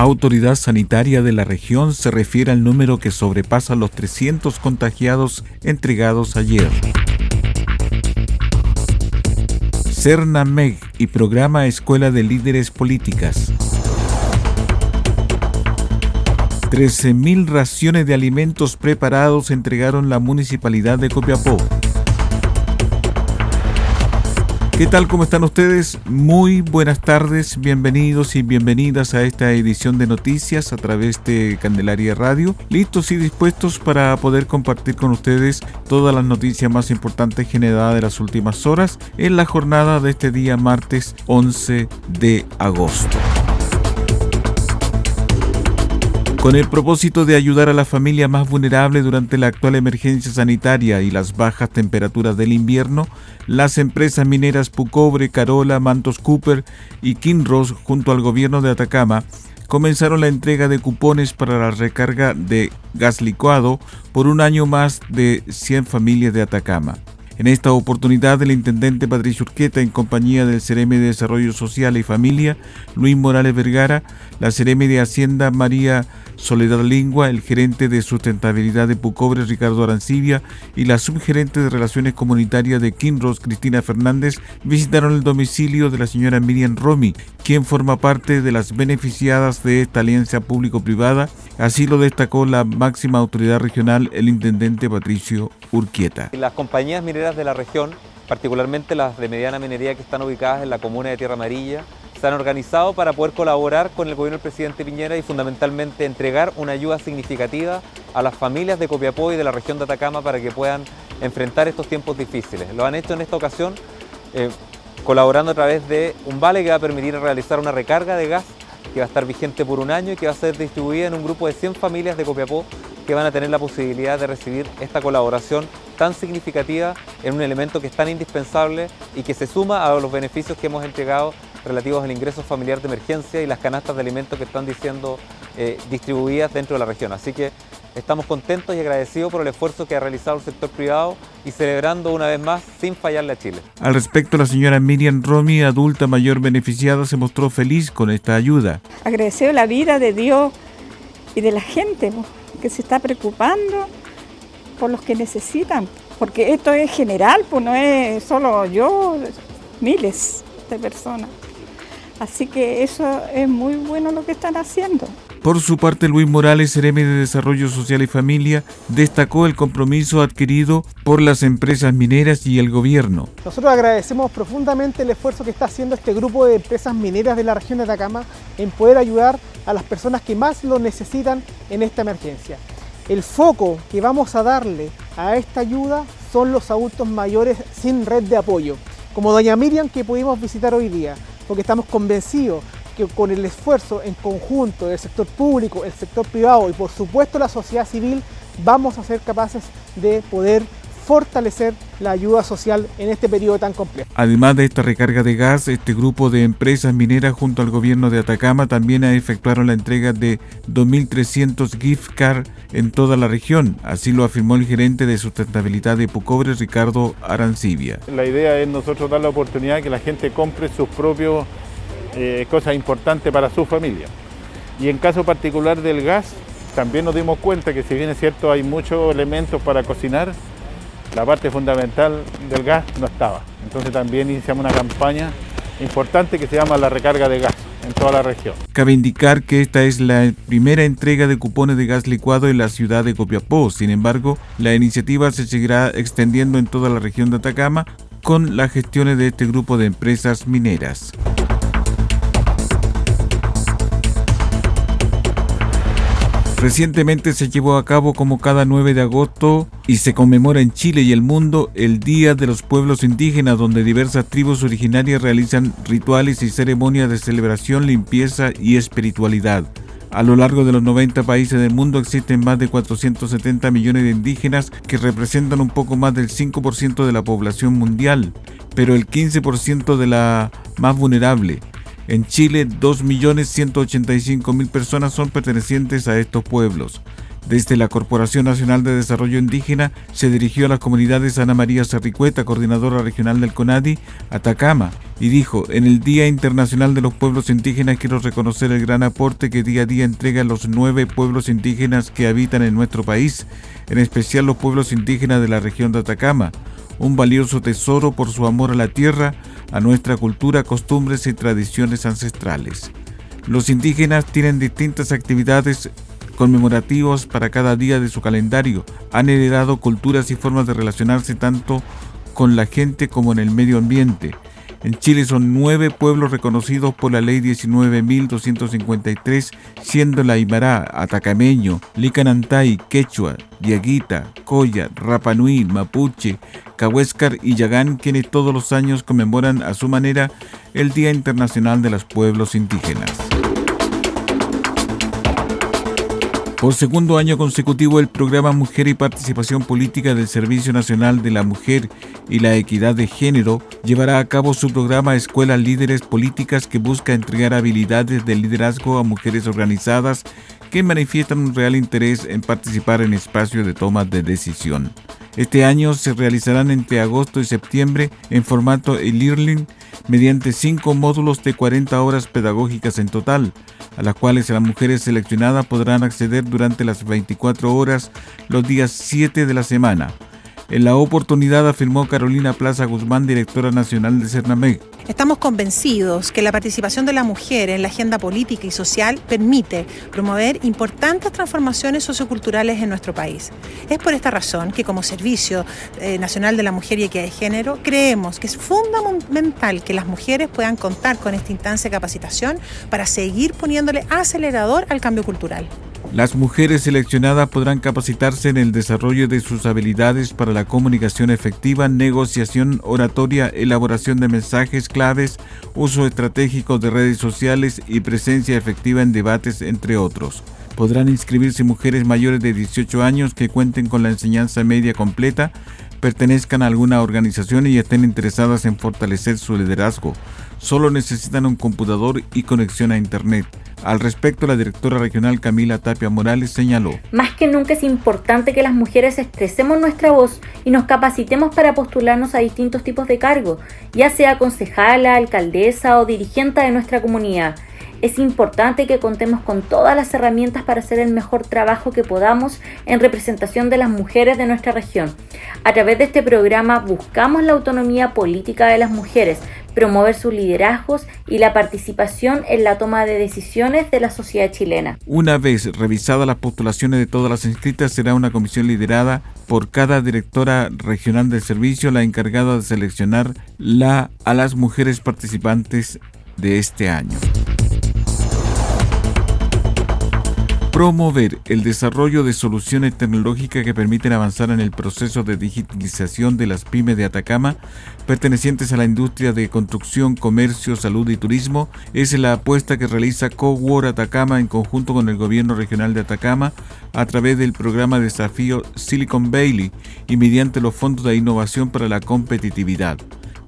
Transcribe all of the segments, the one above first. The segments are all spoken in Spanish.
Autoridad Sanitaria de la región se refiere al número que sobrepasa los 300 contagiados entregados ayer. CERNAMEG y Programa Escuela de Líderes Políticas. 13.000 raciones de alimentos preparados entregaron la Municipalidad de Copiapó. ¿Qué tal? ¿Cómo están ustedes? Muy buenas tardes, bienvenidos y bienvenidas a esta edición de noticias a través de Candelaria Radio, listos y dispuestos para poder compartir con ustedes todas las noticias más importantes generadas de las últimas horas en la jornada de este día martes 11 de agosto. Con el propósito de ayudar a la familia más vulnerable durante la actual emergencia sanitaria y las bajas temperaturas del invierno, las empresas mineras Pucobre, Carola, Mantos Cooper y Kinross, junto al gobierno de Atacama, comenzaron la entrega de cupones para la recarga de gas licuado por un año más de 100 familias de Atacama. En esta oportunidad, el intendente Patricio Urqueta, en compañía del CRM de Desarrollo Social y Familia, Luis Morales Vergara, la CRM de Hacienda María Soledad Lingua, el gerente de sustentabilidad de Pucobre, Ricardo Arancibia, y la subgerente de Relaciones Comunitarias de Kinross, Cristina Fernández, visitaron el domicilio de la señora Miriam Romy, quien forma parte de las beneficiadas de esta alianza público-privada. Así lo destacó la máxima autoridad regional, el intendente Patricio Urquieta. Las compañías mineras de la región, particularmente las de mediana minería que están ubicadas en la comuna de Tierra Amarilla, se han organizado para poder colaborar con el gobierno del presidente Piñera y fundamentalmente entregar una ayuda significativa a las familias de Copiapó y de la región de Atacama para que puedan enfrentar estos tiempos difíciles. Lo han hecho en esta ocasión eh, colaborando a través de un vale que va a permitir realizar una recarga de gas que va a estar vigente por un año y que va a ser distribuida en un grupo de 100 familias de Copiapó que van a tener la posibilidad de recibir esta colaboración tan significativa en un elemento que es tan indispensable y que se suma a los beneficios que hemos entregado relativos al ingreso familiar de emergencia y las canastas de alimentos que están diciendo eh, distribuidas dentro de la región. Así que estamos contentos y agradecidos por el esfuerzo que ha realizado el sector privado y celebrando una vez más sin fallarle a Chile. Al respecto, la señora Miriam Romy, adulta mayor beneficiada, se mostró feliz con esta ayuda. Agradecido la vida de Dios y de la gente que se está preocupando por los que necesitan, porque esto es general, pues no es solo yo, miles de personas. Así que eso es muy bueno lo que están haciendo. Por su parte, Luis Morales, CRM de Desarrollo Social y Familia, destacó el compromiso adquirido por las empresas mineras y el gobierno. Nosotros agradecemos profundamente el esfuerzo que está haciendo este grupo de empresas mineras de la región de Atacama en poder ayudar a las personas que más lo necesitan en esta emergencia. El foco que vamos a darle a esta ayuda son los adultos mayores sin red de apoyo, como doña Miriam que pudimos visitar hoy día porque estamos convencidos que con el esfuerzo en conjunto del sector público, el sector privado y por supuesto la sociedad civil, vamos a ser capaces de poder fortalecer la ayuda social en este periodo tan complejo. Además de esta recarga de gas, este grupo de empresas mineras junto al gobierno de Atacama también efectuaron la entrega de 2.300 gift cards en toda la región. Así lo afirmó el gerente de sustentabilidad de Pucobre, Ricardo Arancibia. La idea es nosotros dar la oportunidad que la gente compre sus propios eh, cosas importantes para su familia. Y en caso particular del gas, también nos dimos cuenta que si bien es cierto hay muchos elementos para cocinar, la parte fundamental del gas no estaba. Entonces también iniciamos una campaña importante que se llama la recarga de gas. en toda la región. Cabe indicar que esta es la primera entrega de cupones de gas licuado en la ciudad de Copiapó. Sin embargo, la iniciativa se seguirá extendiendo en toda la región de Atacama con las gestiones de este grupo de empresas mineras. Recientemente se llevó a cabo como cada 9 de agosto y se conmemora en Chile y el mundo el Día de los Pueblos Indígenas, donde diversas tribus originarias realizan rituales y ceremonias de celebración, limpieza y espiritualidad. A lo largo de los 90 países del mundo existen más de 470 millones de indígenas que representan un poco más del 5% de la población mundial, pero el 15% de la más vulnerable. En Chile, 2.185.000 personas son pertenecientes a estos pueblos. Desde la Corporación Nacional de Desarrollo Indígena se dirigió a las comunidades Ana María Sarricueta, coordinadora regional del CONADI, Atacama, y dijo, en el Día Internacional de los Pueblos Indígenas quiero reconocer el gran aporte que día a día entregan los nueve pueblos indígenas que habitan en nuestro país, en especial los pueblos indígenas de la región de Atacama, un valioso tesoro por su amor a la tierra, a nuestra cultura, costumbres y tradiciones ancestrales. Los indígenas tienen distintas actividades conmemorativas para cada día de su calendario. Han heredado culturas y formas de relacionarse tanto con la gente como en el medio ambiente. En Chile son nueve pueblos reconocidos por la ley 19.253, siendo la Aymara, Atacameño, Licanantay, Quechua, Diaguita, Coya, Rapanui, Mapuche, Cahuéscar y Yagán, quienes todos los años conmemoran a su manera el Día Internacional de los Pueblos Indígenas. Por segundo año consecutivo, el programa Mujer y Participación Política del Servicio Nacional de la Mujer y la Equidad de Género llevará a cabo su programa Escuelas Líderes Políticas que busca entregar habilidades de liderazgo a mujeres organizadas que manifiestan un real interés en participar en espacios de toma de decisión. Este año se realizarán entre agosto y septiembre en formato e-learning mediante cinco módulos de 40 horas pedagógicas en total, a las cuales las mujeres seleccionadas podrán acceder durante las 24 horas los días 7 de la semana. En la oportunidad afirmó Carolina Plaza Guzmán, directora nacional de Cernameg. Estamos convencidos que la participación de la mujer en la agenda política y social permite promover importantes transformaciones socioculturales en nuestro país. Es por esta razón que como Servicio eh, Nacional de la Mujer y Equidad de Género creemos que es fundamental que las mujeres puedan contar con esta instancia de capacitación para seguir poniéndole acelerador al cambio cultural. Las mujeres seleccionadas podrán capacitarse en el desarrollo de sus habilidades para la comunicación efectiva, negociación oratoria, elaboración de mensajes claves, uso estratégico de redes sociales y presencia efectiva en debates, entre otros. Podrán inscribirse mujeres mayores de 18 años que cuenten con la enseñanza media completa, pertenezcan a alguna organización y estén interesadas en fortalecer su liderazgo. Solo necesitan un computador y conexión a Internet. Al respecto, la directora regional Camila Tapia Morales señaló. Más que nunca es importante que las mujeres expresemos nuestra voz y nos capacitemos para postularnos a distintos tipos de cargos, ya sea concejala, alcaldesa o dirigente de nuestra comunidad. Es importante que contemos con todas las herramientas para hacer el mejor trabajo que podamos en representación de las mujeres de nuestra región. A través de este programa buscamos la autonomía política de las mujeres, promover sus liderazgos y la participación en la toma de decisiones de la sociedad chilena. Una vez revisadas las postulaciones de todas las inscritas, será una comisión liderada por cada directora regional del servicio la encargada de seleccionar la, a las mujeres participantes de este año. Promover el desarrollo de soluciones tecnológicas que permiten avanzar en el proceso de digitalización de las pymes de Atacama, pertenecientes a la industria de construcción, comercio, salud y turismo, es la apuesta que realiza Cowork Atacama en conjunto con el gobierno regional de Atacama a través del programa Desafío Silicon Valley y mediante los fondos de innovación para la competitividad.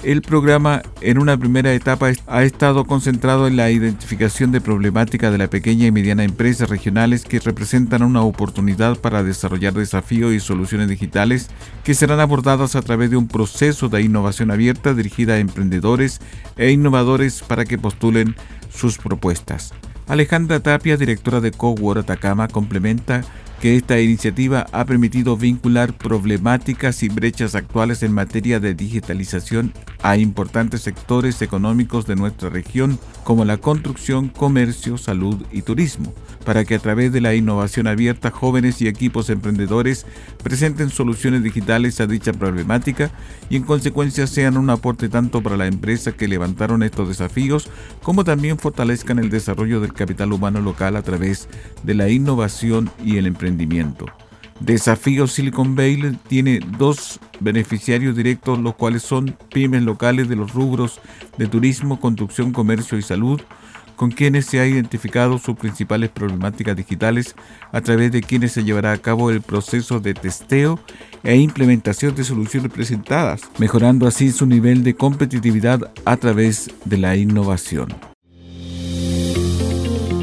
El programa en una primera etapa ha estado concentrado en la identificación de problemáticas de la pequeña y mediana empresas regionales que representan una oportunidad para desarrollar desafíos y soluciones digitales que serán abordadas a través de un proceso de innovación abierta dirigida a emprendedores e innovadores para que postulen sus propuestas. Alejandra Tapia, directora de Cowork Atacama, complementa que esta iniciativa ha permitido vincular problemáticas y brechas actuales en materia de digitalización a importantes sectores económicos de nuestra región como la construcción, comercio, salud y turismo, para que a través de la innovación abierta jóvenes y equipos emprendedores presenten soluciones digitales a dicha problemática y en consecuencia sean un aporte tanto para la empresa que levantaron estos desafíos como también fortalezcan el desarrollo del capital humano local a través de la innovación y el emprendimiento Desafío Silicon Valley tiene dos beneficiarios directos, los cuales son pymes locales de los rubros de turismo, construcción, comercio y salud, con quienes se ha identificado sus principales problemáticas digitales a través de quienes se llevará a cabo el proceso de testeo e implementación de soluciones presentadas, mejorando así su nivel de competitividad a través de la innovación.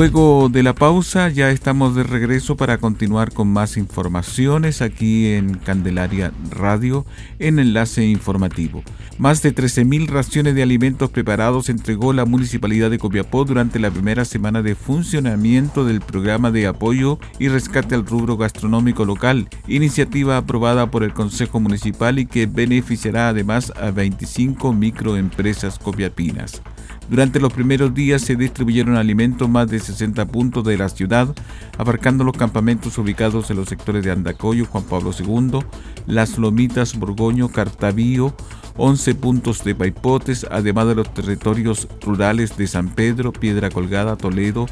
Luego de la pausa ya estamos de regreso para continuar con más informaciones aquí en Candelaria Radio en enlace informativo. Más de 13.000 raciones de alimentos preparados entregó la Municipalidad de Copiapó durante la primera semana de funcionamiento del programa de apoyo y rescate al rubro gastronómico local, iniciativa aprobada por el Consejo Municipal y que beneficiará además a 25 microempresas copiapinas. Durante los primeros días se distribuyeron alimentos más de 60 puntos de la ciudad, abarcando los campamentos ubicados en los sectores de Andacoyo, Juan Pablo II, Las Lomitas, Borgoño, Cartavío, 11 puntos de Paipotes, además de los territorios rurales de San Pedro, Piedra Colgada, Toledo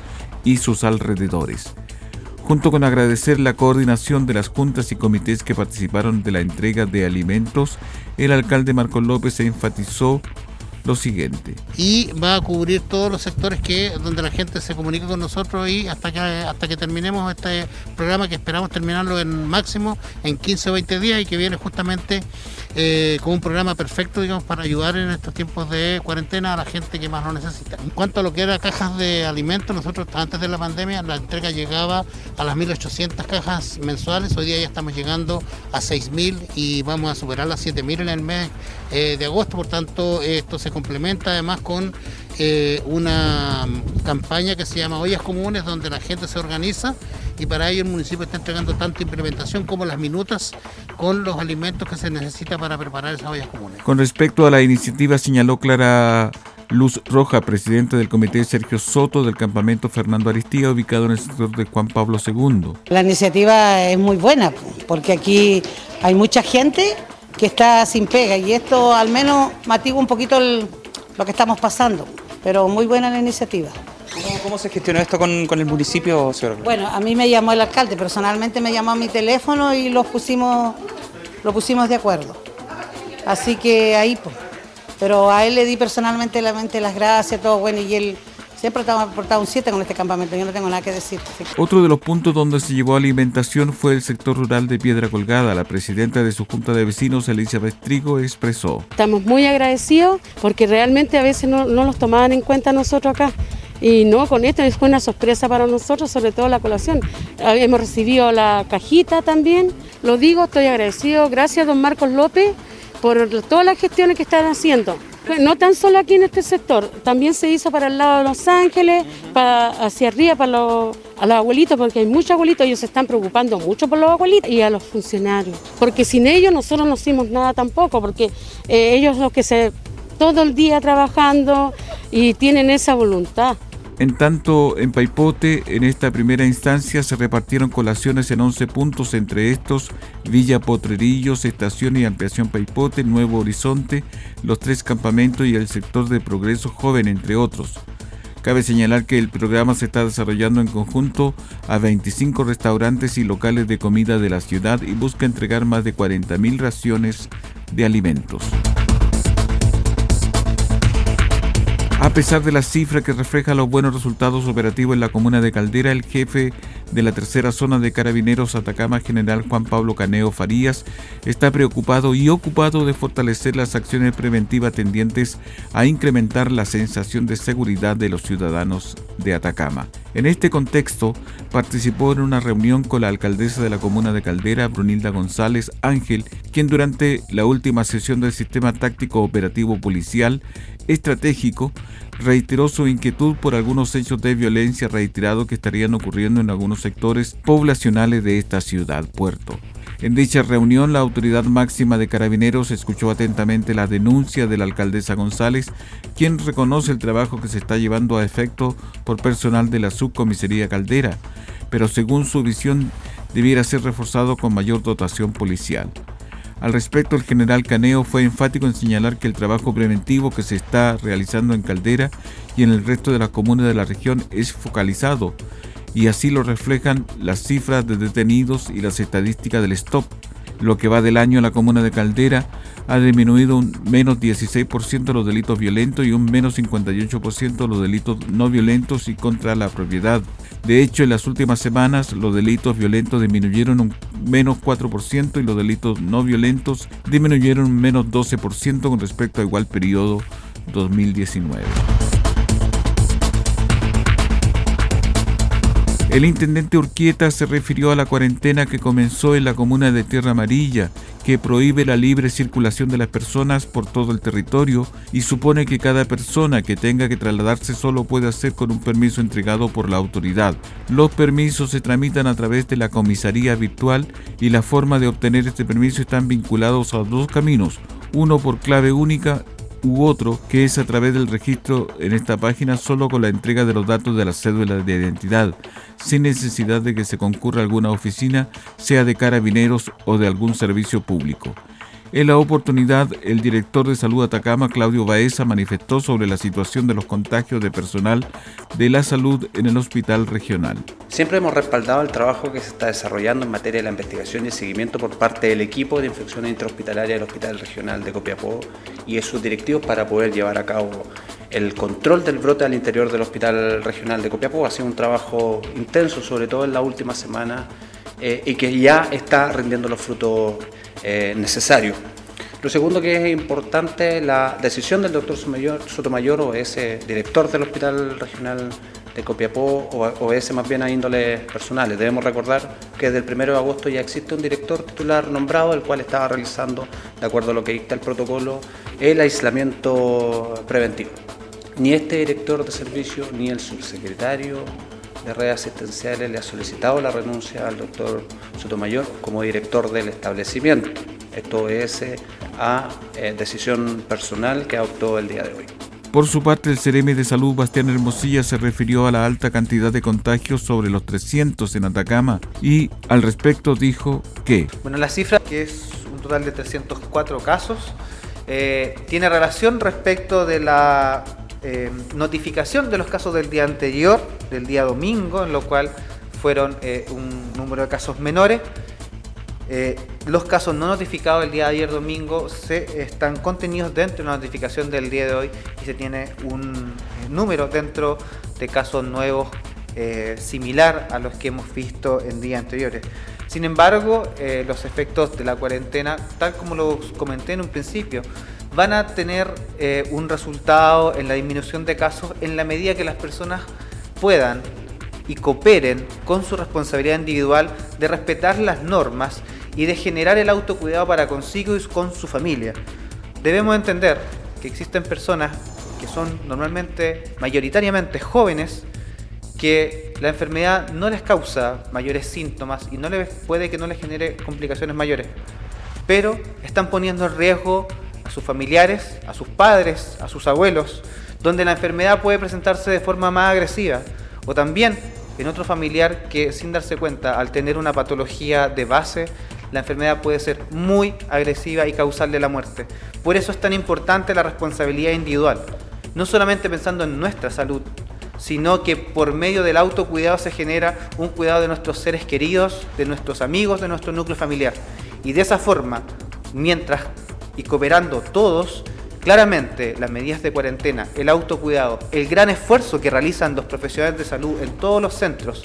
y sus alrededores. Junto con agradecer la coordinación de las juntas y comités que participaron de la entrega de alimentos, el alcalde Marco López enfatizó lo siguiente. Y va a cubrir todos los sectores que donde la gente se comunica con nosotros y hasta que hasta que terminemos este programa que esperamos terminarlo en máximo en 15 o 20 días y que viene justamente eh, con un programa perfecto digamos para ayudar en estos tiempos de cuarentena a la gente que más lo necesita. En cuanto a lo que era cajas de alimentos, nosotros antes de la pandemia la entrega llegaba a las 1.800 cajas mensuales, hoy día ya estamos llegando a 6.000 y vamos a superar las 7.000 en el mes eh, de agosto, por tanto esto se complementa además con eh, una campaña que se llama Ollas Comunes, donde la gente se organiza y para ello el municipio está entregando tanto implementación como las minutas con los alimentos que se necesita para preparar esas ollas comunes. Con respecto a la iniciativa, señaló Clara Luz Roja, presidente del comité Sergio Soto del campamento Fernando Aristía, ubicado en el sector de Juan Pablo II. La iniciativa es muy buena porque aquí hay mucha gente que está sin pega y esto al menos matigua un poquito lo que estamos pasando, pero muy buena la iniciativa. ¿Cómo, se gestionó esto con, el municipio, señor? Bueno, a mí me llamó el alcalde, personalmente me llamó a mi teléfono y lo pusimos, lo pusimos de acuerdo. Así que ahí, pues. Pero a él le di personalmente las gracias, todo bueno, y él Siempre estamos portado un 7 con este campamento, yo no tengo nada que decir. Otro de los puntos donde se llevó alimentación fue el sector rural de Piedra Colgada. La presidenta de su junta de vecinos, Elizabeth Trigo, expresó. Estamos muy agradecidos porque realmente a veces no, no los tomaban en cuenta nosotros acá. Y no, con esto fue una sorpresa para nosotros, sobre todo la colación. Hemos recibido la cajita también, lo digo, estoy agradecido. Gracias, don Marcos López, por todas las gestiones que están haciendo. No tan solo aquí en este sector, también se hizo para el lado de Los Ángeles, para hacia arriba, para los, a los abuelitos, porque hay muchos abuelitos, ellos se están preocupando mucho por los abuelitos y a los funcionarios. Porque sin ellos nosotros no hicimos nada tampoco, porque eh, ellos los que se todo el día trabajando y tienen esa voluntad. En tanto, en Paipote, en esta primera instancia se repartieron colaciones en 11 puntos, entre estos Villa Potrerillos, Estación y Ampliación Paipote, Nuevo Horizonte, los tres campamentos y el sector de Progreso Joven, entre otros. Cabe señalar que el programa se está desarrollando en conjunto a 25 restaurantes y locales de comida de la ciudad y busca entregar más de 40.000 raciones de alimentos. A pesar de la cifra que refleja los buenos resultados operativos en la comuna de Caldera, el jefe de la tercera zona de Carabineros Atacama, general Juan Pablo Caneo Farías, está preocupado y ocupado de fortalecer las acciones preventivas tendientes a incrementar la sensación de seguridad de los ciudadanos de Atacama. En este contexto, participó en una reunión con la alcaldesa de la comuna de Caldera, Brunilda González Ángel, quien durante la última sesión del Sistema Táctico Operativo Policial Estratégico reiteró su inquietud por algunos hechos de violencia reiterados que estarían ocurriendo en algunos sectores poblacionales de esta ciudad puerto. En dicha reunión, la autoridad máxima de carabineros escuchó atentamente la denuncia de la alcaldesa González, quien reconoce el trabajo que se está llevando a efecto por personal de la subcomisaría Caldera, pero según su visión debiera ser reforzado con mayor dotación policial. Al respecto, el general Caneo fue enfático en señalar que el trabajo preventivo que se está realizando en Caldera y en el resto de las comunas de la región es focalizado, y así lo reflejan las cifras de detenidos y las estadísticas del STOP. Lo que va del año, la comuna de Caldera ha disminuido un menos 16% los delitos violentos y un menos 58% los delitos no violentos y contra la propiedad. De hecho, en las últimas semanas los delitos violentos disminuyeron un menos 4% y los delitos no violentos disminuyeron un menos 12% con respecto a igual periodo 2019. El intendente Urquieta se refirió a la cuarentena que comenzó en la comuna de Tierra Amarilla, que prohíbe la libre circulación de las personas por todo el territorio y supone que cada persona que tenga que trasladarse solo puede hacer con un permiso entregado por la autoridad. Los permisos se tramitan a través de la comisaría virtual y la forma de obtener este permiso están vinculados a dos caminos, uno por clave única u otro que es a través del registro en esta página solo con la entrega de los datos de la cédula de identidad, sin necesidad de que se concurra a alguna oficina, sea de carabineros o de algún servicio público. En la oportunidad, el director de Salud Atacama, Claudio Baeza, manifestó sobre la situación de los contagios de personal de la salud en el hospital regional. Siempre hemos respaldado el trabajo que se está desarrollando en materia de la investigación y seguimiento por parte del equipo de infecciones intrahospitalarias del Hospital Regional de Copiapó y sus directivos para poder llevar a cabo el control del brote al interior del Hospital Regional de Copiapó. Ha sido un trabajo intenso, sobre todo en la última semana, eh, y que ya está rindiendo los frutos eh, necesario. Lo segundo que es importante, la decisión del doctor Sotomayor, o ese director del Hospital Regional de Copiapó, o, ese más bien a índoles personales. Debemos recordar que desde el 1 de agosto ya existe un director titular nombrado, el cual estaba realizando, de acuerdo a lo que dicta el protocolo, el aislamiento preventivo. Ni este director de servicio, ni el subsecretario de redes asistenciales le ha solicitado la renuncia al doctor Sotomayor como director del establecimiento. Esto es eh, a eh, decisión personal que adoptó el día de hoy. Por su parte, el Ceremi de Salud Bastián Hermosilla se refirió a la alta cantidad de contagios sobre los 300 en Atacama y al respecto dijo que... Bueno, la cifra, que es un total de 304 casos, eh, tiene relación respecto de la eh, notificación de los casos del día anterior, del día domingo, en lo cual fueron eh, un número de casos menores. Eh, los casos no notificados el día de ayer domingo se están contenidos dentro de la notificación del día de hoy y se tiene un número dentro de casos nuevos similar a los que hemos visto en días anteriores. Sin embargo, los efectos de la cuarentena, tal como lo comenté en un principio, van a tener eh, un resultado en la disminución de casos en la medida que las personas puedan y cooperen con su responsabilidad individual de respetar las normas y de generar el autocuidado para consigo y con su familia. Debemos entender que existen personas que son normalmente, mayoritariamente jóvenes, que la enfermedad no les causa mayores síntomas y no les, puede que no les genere complicaciones mayores, pero están poniendo en riesgo a sus familiares, a sus padres, a sus abuelos, donde la enfermedad puede presentarse de forma más agresiva, o también en otro familiar que sin darse cuenta, al tener una patología de base, la enfermedad puede ser muy agresiva y causarle la muerte. Por eso es tan importante la responsabilidad individual, no solamente pensando en nuestra salud, sino que por medio del autocuidado se genera un cuidado de nuestros seres queridos, de nuestros amigos, de nuestro núcleo familiar. Y de esa forma, mientras y cooperando todos, claramente las medidas de cuarentena, el autocuidado, el gran esfuerzo que realizan los profesionales de salud en todos los centros,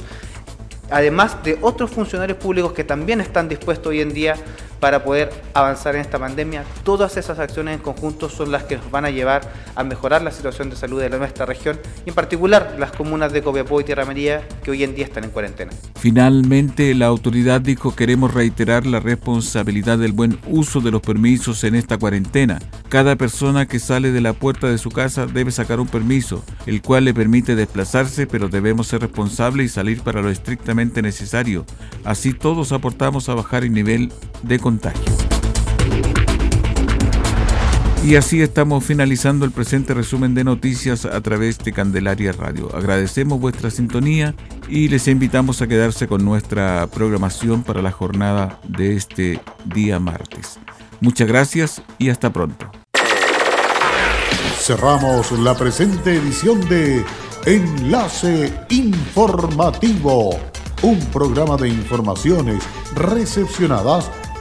además de otros funcionarios públicos que también están dispuestos hoy en día para poder avanzar en esta pandemia. Todas esas acciones en conjunto son las que nos van a llevar a mejorar la situación de salud de nuestra región y en particular las comunas de Copiapó y Tierra María que hoy en día están en cuarentena. Finalmente, la autoridad dijo queremos reiterar la responsabilidad del buen uso de los permisos en esta cuarentena. Cada persona que sale de la puerta de su casa debe sacar un permiso, el cual le permite desplazarse, pero debemos ser responsables y salir para lo estrictamente necesario. Así todos aportamos a bajar el nivel de Y así estamos finalizando el presente resumen de noticias a través de Candelaria Radio. Agradecemos vuestra sintonía y les invitamos a quedarse con nuestra programación para la jornada de este día martes. Muchas gracias y hasta pronto. Cerramos la presente edición de Enlace Informativo, un programa de informaciones recepcionadas